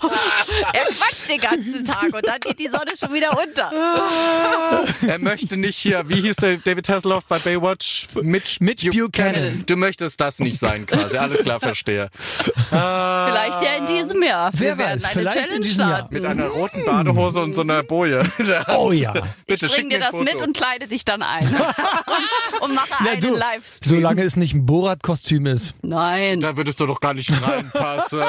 Er quatscht den ganzen Tag und dann geht die Sonne schon wieder unter. Er möchte nicht hier, wie hieß der David Hasselhoff bei Baywatch? Mitch, Mitch Buchanan. Du möchtest das nicht sein quasi, alles klar, verstehe. Vielleicht ja in diesem Jahr. Wer Wir werden weiß, eine vielleicht in Challenge diesem Jahr. starten. Mit einer roten Badehose und so einer Boje. Oh ja. Bitte ich schick bring mir dir ein das Foto. mit und kleide dich dann ein. und, und mache Na, einen du, Livestream. solange es nicht ein Borat-Kostüm ist. Nein. Da würdest du doch gar nicht reinpassen.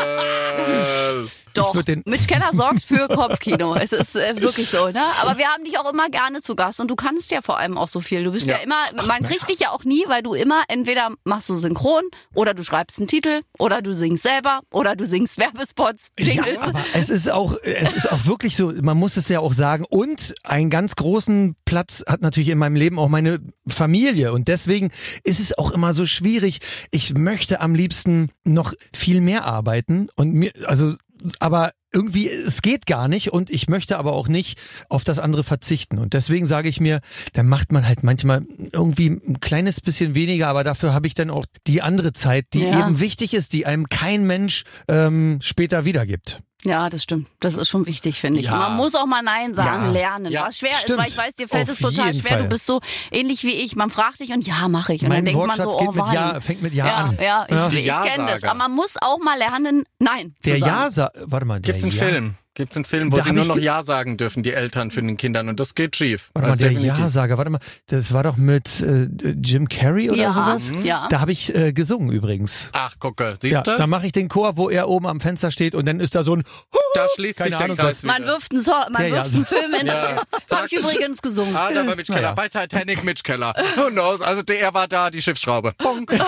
Doch. Mitch Keller sorgt für Kopfkino. Es ist äh, wirklich so, ne? Aber wir haben dich auch immer gerne zu Gast und du kannst ja vor allem auch so viel. Du bist ja, Ja. immer, man kriegt dich ja auch nie, weil du immer entweder machst du synchron oder du schreibst einen Titel oder du singst selber oder du singst Werbespots, Jingles. Ja, aber es ist auch, es ist auch wirklich so, man muss es ja auch sagen. Und einen ganz großen Platz hat natürlich in meinem Leben auch meine Familie. Und deswegen ist es auch immer so schwierig. Ich möchte am liebsten noch viel mehr arbeiten und mir, also, aber irgendwie, es geht gar nicht und ich möchte aber auch nicht auf das andere verzichten. Und deswegen sage ich mir, dann macht man halt manchmal irgendwie ein kleines bisschen weniger, aber dafür habe ich dann auch die andere Zeit, die Ja. eben wichtig ist, die einem kein Mensch ähm, später wiedergibt. Ja, das stimmt. Das ist schon wichtig, finde ich. Ja. Und man muss auch mal Nein sagen Ja. lernen. Ja, Was schwer stimmt. ist, weil ich weiß, dir fällt Auf es total schwer. Fall. Du bist so ähnlich wie ich. Man fragt dich und ja, mache ich. Und Mein dann denkt man Wortschatz so, geht oh mit. Ja, fängt mit Ja ja, an. Ja, ich, Ja. ich, ich kenne das. Aber man muss auch mal lernen, Nein zu Der sagen. Ja, sa warte mal, der Gibt's einen ja, Film? Gibt's einen Film, wo Da sie nur noch Ja sagen dürfen, die Eltern für den Kindern und das geht schief. Warte mal, Also der definitiv. Ja-Sager, warte mal, das war doch mit äh, Jim Carrey oder Ja, sowas? ja. Da habe ich äh, gesungen übrigens. Ach, gucke, Ja, siehst du? da mache ich den Chor, wo er oben am Fenster steht und dann ist da so ein da schließt sich der Ahnung, Kreis Man wirft einen, so man Ja, ja. wirft einen Film in. Ja. Habe ich übrigens gesungen. Ah, da war Mitch Keller. Bei Titanic Mitch Keller. Who knows? Also der er war da, die Schiffsschraube. Bonk.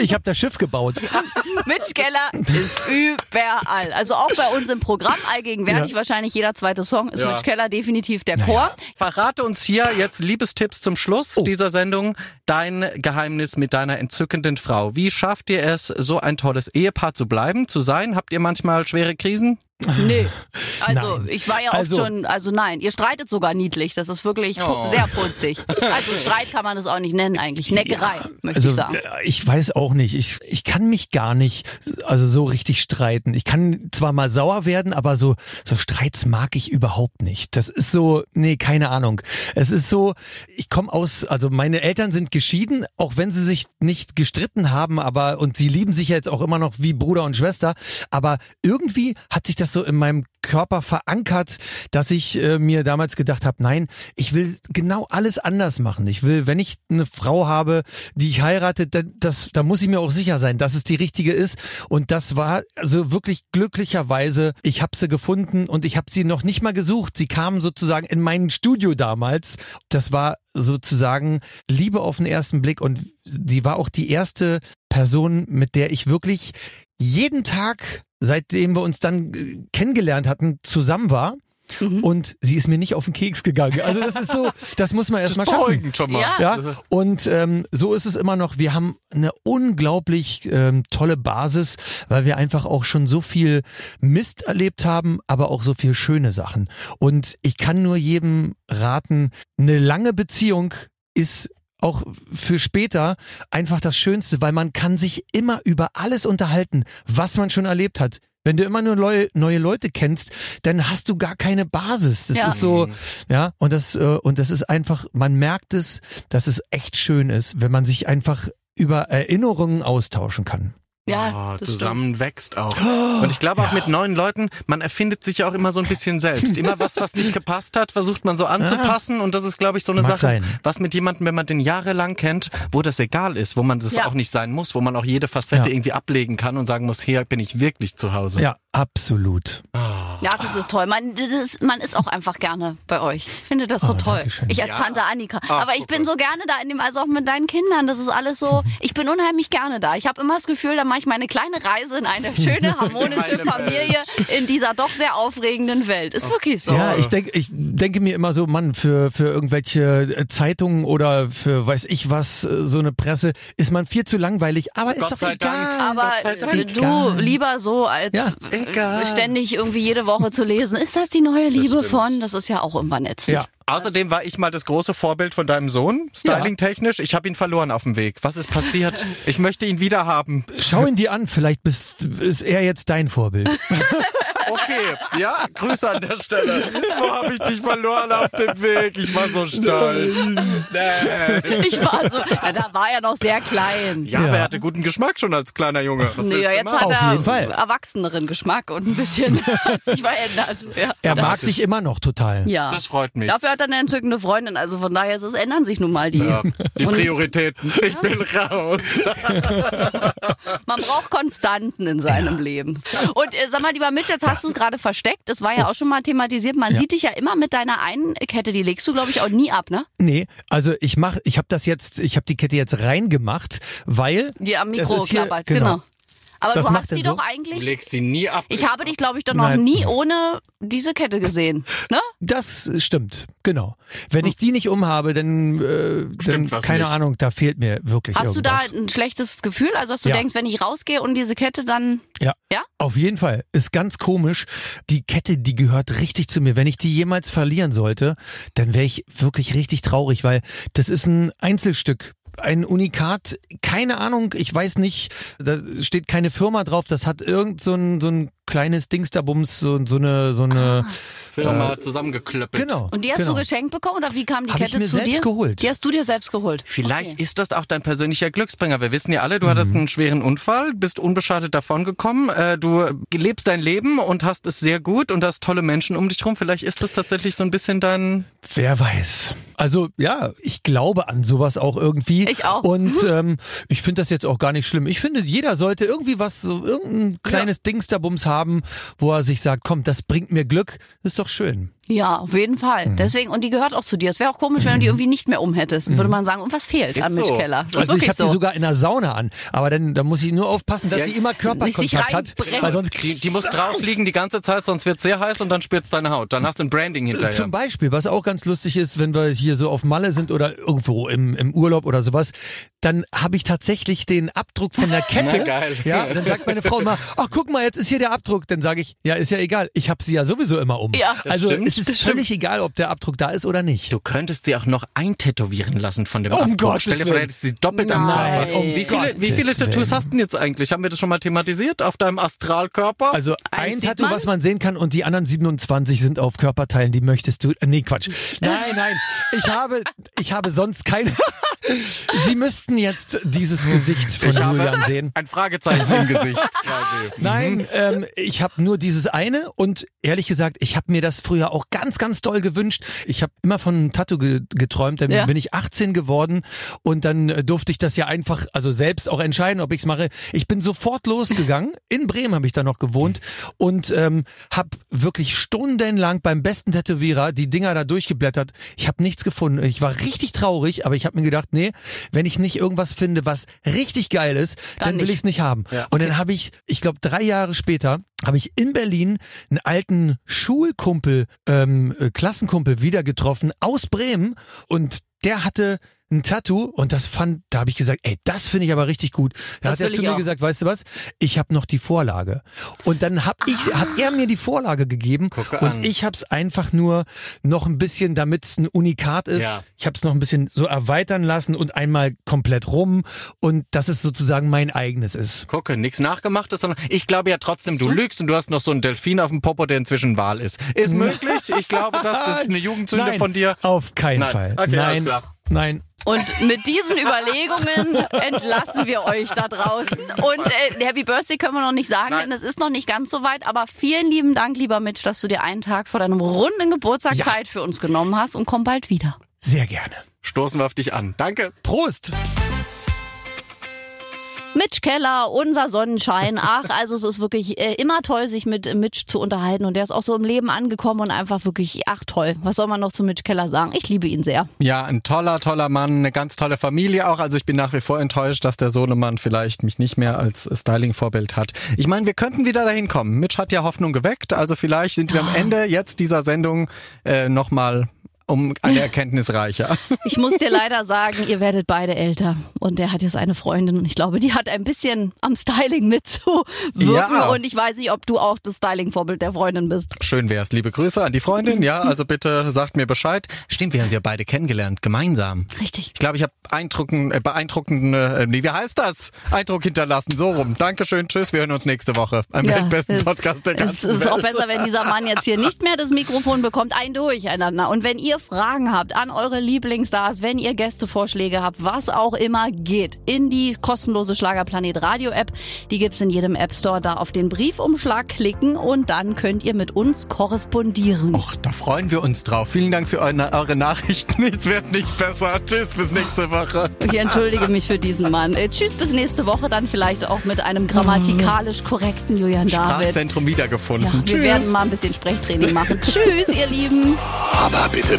Ich habe das Schiff gebaut. Mitch Keller ist überall. Also auch bei uns im Programm allgegenwärtig. Wahrscheinlich jeder zweite Song ist Ja. Mitch Keller definitiv der Chor. Verrate uns hier jetzt Liebestipps zum Schluss Oh. dieser Sendung. Dein Geheimnis mit deiner entzückenden Frau. Wie schafft ihr es, so ein tolles Ehepaar zu bleiben, zu sein? Habt ihr manchmal schwere Krisen? Nee. Also Nein. ich war ja oft Also- schon, also nein, ihr streitet sogar niedlich. Das ist wirklich Oh. sehr putzig. Also Streit kann man das auch nicht nennen eigentlich. Neckerei, möchte Also ich sagen. äh, ich weiß auch nicht. Ich, ich kann mich gar nicht also so richtig streiten. Ich kann zwar mal sauer werden, aber so so Streits mag ich überhaupt nicht. Das ist so nee, keine Ahnung. Es ist so, ich komme aus also meine Eltern sind geschieden, auch wenn sie sich nicht gestritten haben, aber und sie lieben sich ja jetzt auch immer noch wie Bruder und Schwester, aber irgendwie hat sich das so in meinem Körper verankert, dass ich äh, mir damals gedacht habe, nein, ich will genau alles anders machen. Ich will, wenn ich eine Frau habe, die ich heirate, dann, das, da muss ich mir auch sicher sein, dass es die richtige ist. Und das war also wirklich glücklicherweise, ich habe sie gefunden und ich habe sie noch nicht mal gesucht. Sie kam sozusagen in mein Studio damals. Das war sozusagen Liebe auf den ersten Blick und sie war auch die erste Person, mit der ich wirklich jeden Tag, seitdem wir uns dann äh, kennengelernt hatten, zusammen war. Mhm. Und sie ist mir nicht auf den Keks gegangen. Also das ist so, das muss man erstmal schaffen. Schon mal. Ja. Ja, und ähm, so ist es immer noch. Wir haben eine unglaublich ähm, tolle Basis, weil wir einfach auch schon so viel Mist erlebt haben, aber auch so viel schöne Sachen. Und ich kann nur jedem raten, eine lange Beziehung ist auch für später einfach das Schönste, weil man kann sich immer über alles unterhalten, was man schon erlebt hat. Wenn du immer nur neue, neue Leute kennst, dann hast du gar keine Basis. Das Ja. ist so, ja, und das, äh, und das ist einfach, man merkt es, dass es echt schön ist, wenn man sich einfach über Erinnerungen austauschen kann. Ja, Oh, das zusammen wächst auch. Und ich glaube auch mit neuen Leuten, man erfindet sich ja auch immer so ein bisschen selbst. Immer was, was nicht gepasst hat, versucht man so anzupassen. Und das ist, glaube ich, so eine Mag Sache, sein. was mit jemandem, wenn man den jahrelang kennt, wo das egal ist, wo man das Ja. auch nicht sein muss, wo man auch jede Facette Ja. irgendwie ablegen kann und sagen muss, hier bin ich wirklich zu Hause. Ja, absolut. Ja, das ist toll. Man, das ist, man ist auch einfach gerne bei euch. Ich finde das so Oh, toll. Dankeschön. Ich als Ja. Tante Annika. Ach, Aber ich bin so gerne da in dem, also auch mit deinen Kindern. Das ist alles so, ich bin unheimlich gerne da. Ich habe immer das Gefühl, da mache ich meine kleine Reise in eine schöne, harmonische Familie in dieser doch sehr aufregenden Welt. Ist wirklich so. Ja, ich denke, ich denke mir immer so, Mann, für, für irgendwelche äh, Zeitungen oder für weiß ich was, äh, so eine Presse, ist man viel zu langweilig, aber ist Gott doch sei egal. Dank. Aber Gott sei Dank. du Egal. lieber so, als Ja, äh, egal. ständig irgendwie jede Woche zu lesen. Ist das die neue Liebe stimmt. von? Das ist ja auch irgendwann ätzend. Ja. Außerdem war ich mal das große Vorbild von deinem Sohn, styling-technisch. Ich habe ihn verloren auf dem Weg. Was ist passiert? Ich möchte ihn wieder haben. Schau ihn dir an, vielleicht bist, ist er jetzt dein Vorbild. Okay, ja, Grüße an der Stelle. Wo habe ich dich verloren auf dem Weg? Ich war so stolz. Nee. Ich war so, ja, da war er noch sehr klein. Ja, aber er hatte guten Geschmack schon als kleiner Junge. Was Nee, ja, jetzt hat Auf er jeden Fall. erwachseneren Geschmack und ein bisschen hat sich verändert. Ja. Er mag dich immer noch total. ja. Das freut mich. Dafür hat er eine entzückende Freundin, also von daher es ändern sich nun mal die. Ja, die Und- Prioritäten. Ich bin raus. Man braucht Konstanten in seinem Leben. Und äh, sag mal, lieber Mitch, jetzt hast du es gerade versteckt. Das war ja auch schon mal thematisiert. Man Ja. sieht dich ja immer mit deiner einen Kette. Die legst du, glaube ich, auch nie ab, ne? Nee, also ich mach, ich habe das jetzt, ich habe die Kette jetzt reingemacht, weil Die am Mikro klappert. genau. Genau. Aber Das du macht hast die so? doch Du eigentlich. legst sie nie ab. Ich habe dich, glaube ich, doch noch Nein. nie ohne diese Kette gesehen. Ne? das stimmt, genau. Wenn ich die nicht umhabe, dann, äh, dann keine nicht. Ahnung, da fehlt mir wirklich Hast du da irgendwas. ein schlechtes Gefühl? Also, dass du Ja. denkst, wenn ich rausgehe und diese Kette dann. Ja. Ja? Auf jeden Fall. Ist ganz komisch. Die Kette, die gehört richtig zu mir. Wenn ich die jemals verlieren sollte, dann wäre ich wirklich richtig traurig, weil das ist ein Einzelstück. Ein Unikat, keine Ahnung, ich weiß nicht, da steht keine Firma drauf, das hat irgend so ein, so ein kleines Dingsterbums, so, so eine, so eine, Firma zusammengeklöppelt. genau. Und die hast genau. du geschenkt bekommen oder wie kam die Hab ich Kette mir zu selbst dir? geholt. Die hast du dir selbst geholt. Vielleicht Okay. ist das auch dein persönlicher Glücksbringer. Wir wissen ja alle, du hattest einen schweren Unfall, bist unbeschadet davongekommen, äh, du lebst dein Leben und hast es sehr gut und hast tolle Menschen um dich rum. Vielleicht ist das tatsächlich so ein bisschen dein... Wer weiß. Also ja, ich glaube an sowas auch irgendwie. Ich auch. Und ähm, ich finde das jetzt auch gar nicht schlimm. Ich finde, jeder sollte irgendwie was, so irgendein kleines Dingsterbums haben, wo er sich sagt, komm, das bringt mir Glück. ist doch schön. Ja, auf jeden Fall. Mhm. Deswegen, und die gehört auch zu dir. Es wäre auch komisch, wenn du die irgendwie nicht mehr umhättest. Würde man sagen, und was fehlt Ist an Mitch so. Keller? Das ist Also ich habe so. die sogar in der Sauna an. Aber dann, dann muss ich nur aufpassen, dass Ja, sie immer Körperkontakt hat. Weil sonst Die, die muss drauf liegen die ganze Zeit, sonst wird sehr heiß und dann spürt's deine Haut. Dann hast du ein Branding hinterher. Zum Beispiel, was auch ganz lustig ist, wenn wir hier so auf Malle sind oder irgendwo im, im Urlaub oder sowas, dann habe ich tatsächlich den Abdruck von der Kette. Na, geil. Ja, dann sagt meine Frau immer, ach guck mal, jetzt ist hier der Abdruck. Dann sage ich, ja, ist ja egal, ich habe sie ja sowieso immer um. Ja. Das also stimmt, es ist das völlig egal, ob der Abdruck da ist oder nicht. Du könntest sie auch noch eintätowieren lassen von dem Um Abdruck. Gottes Stell dir vor, du hättest sie doppelt am Nein. Körper. Um wie viele, wie viele Tattoos Willen. hast du denn jetzt eigentlich? Haben wir das schon mal thematisiert auf deinem Astralkörper? Also Eins ein sieht Tattoo, man? was man sehen kann und die anderen 27 sind auf Körperteilen, die möchtest du. Äh, nee, Quatsch. Nein, nein. Ich habe, ich habe sonst keine. Sie müssten jetzt dieses Gesicht von Ich habe Julian sehen. ein Fragezeichen im Gesicht. quasi. Nein, ähm, ich habe nur dieses eine und ehrlich gesagt, ich habe mir das früher auch ganz, ganz doll gewünscht. Ich habe immer von einem Tattoo ge geträumt, dann Ja. bin ich 18 geworden und dann äh, durfte ich das ja einfach, also selbst auch entscheiden, ob ich's mache. Ich bin sofort losgegangen. In Bremen habe ich da noch gewohnt und ähm, habe wirklich stundenlang beim besten Tätowierer die Dinger da durchgeblättert. Ich habe nichts gefunden. Ich war richtig traurig, aber ich habe mir gedacht, nee, wenn ich nicht irgendwas finde, was richtig geil ist, Dann dann, will nicht. ich's nicht haben. Und dann habe ich, ich glaube drei Jahre später, habe ich in Berlin einen alten Schulkumpel, ähm, äh, Klassenkumpel wieder getroffen aus Bremen und der hatte ein Tattoo und das fand, da habe ich gesagt, ey, das finde ich aber richtig gut. Da Das hat er zu mir auch. gesagt, weißt du was? Ich habe noch die Vorlage. Und dann hab ich, hat er mir die Vorlage gegeben Gucke und an. ich habe es einfach nur noch ein bisschen, damit es ein Unikat ist. Ja. Ich habe es noch ein bisschen so erweitern lassen und einmal komplett rum und dass es sozusagen mein eigenes ist. Gucke, nichts nachgemachtes, sondern ich glaube ja trotzdem, du lügst und du hast noch so einen Delfin auf dem Popo, der inzwischen Wal ist. Ist möglich? Ich glaube, das, das ist eine Jugendsünde Nein, von dir. Auf keinen Nein. Fall. Okay, alles nein, klar. Nein. Und mit diesen Überlegungen entlassen wir euch da draußen. Und äh, Happy Birthday können wir noch nicht sagen, Nein. denn es ist noch nicht ganz so weit. Aber vielen lieben Dank, lieber Mitch, dass du dir einen Tag vor deinem runden Geburtstag Ja. Zeit für uns genommen hast und komm bald wieder. Sehr gerne. Stoßen wir auf dich an. Danke. Prost! Mitch Keller, unser Sonnenschein. Ach, also es ist wirklich äh, immer toll, sich mit Mitch zu unterhalten. Und der ist auch so im Leben angekommen und einfach wirklich, ach toll. Was soll man noch zu Mitch Keller sagen? Ich liebe ihn sehr. Ja, ein toller, toller Mann, eine ganz tolle Familie auch. Also ich bin nach wie vor enttäuscht, dass der Sohnemann vielleicht mich nicht mehr als Styling-Vorbild hat. Ich meine, wir könnten wieder dahin kommen. Mitch hat ja Hoffnung geweckt, also vielleicht sind wir am Ende jetzt dieser Sendung äh, nochmal um eine Erkenntnis reicher. Ich muss dir leider sagen, ihr werdet beide älter. Und der hat jetzt eine Freundin und ich glaube, die hat ein bisschen am Styling mitzuwirken. Ja. Und ich weiß nicht, ob du auch das Styling-Vorbild der Freundin bist. Schön wär's. Liebe Grüße an die Freundin. Ja, also bitte sagt mir Bescheid. Stimmt, wir haben sie ja beide kennengelernt, gemeinsam. Richtig. Ich glaube, ich habe eindruckend, äh, beeindruckenden, äh, nee, wie heißt das? Eindruck hinterlassen, so rum. Dankeschön, tschüss, wir hören uns nächste Woche. Am weltbesten es- Podcast der Es ganzen ist Welt. auch besser, wenn dieser Mann jetzt hier nicht mehr das Mikrofon bekommt. Ein Durcheinander. Und wenn ihr Fragen habt an eure Lieblingsstars, wenn ihr Gästevorschläge habt, was auch immer, geht in die kostenlose Schlagerplanet Radio App. Die gibt's in jedem App Store. Da auf den Briefumschlag klicken und dann könnt ihr mit uns korrespondieren. Och, da freuen wir uns drauf. Vielen Dank für eure, eure Nachrichten. Es wird nicht besser. Tschüss, bis nächste Woche. Ich entschuldige mich für diesen Mann. Äh, tschüss, bis nächste Woche. Dann vielleicht auch mit einem grammatikalisch korrekten Julian David. Sprachzentrum wiedergefunden. Ja, wir Tschüss. werden mal ein bisschen Sprechtraining machen. Tschüss, ihr Lieben. Aber bitte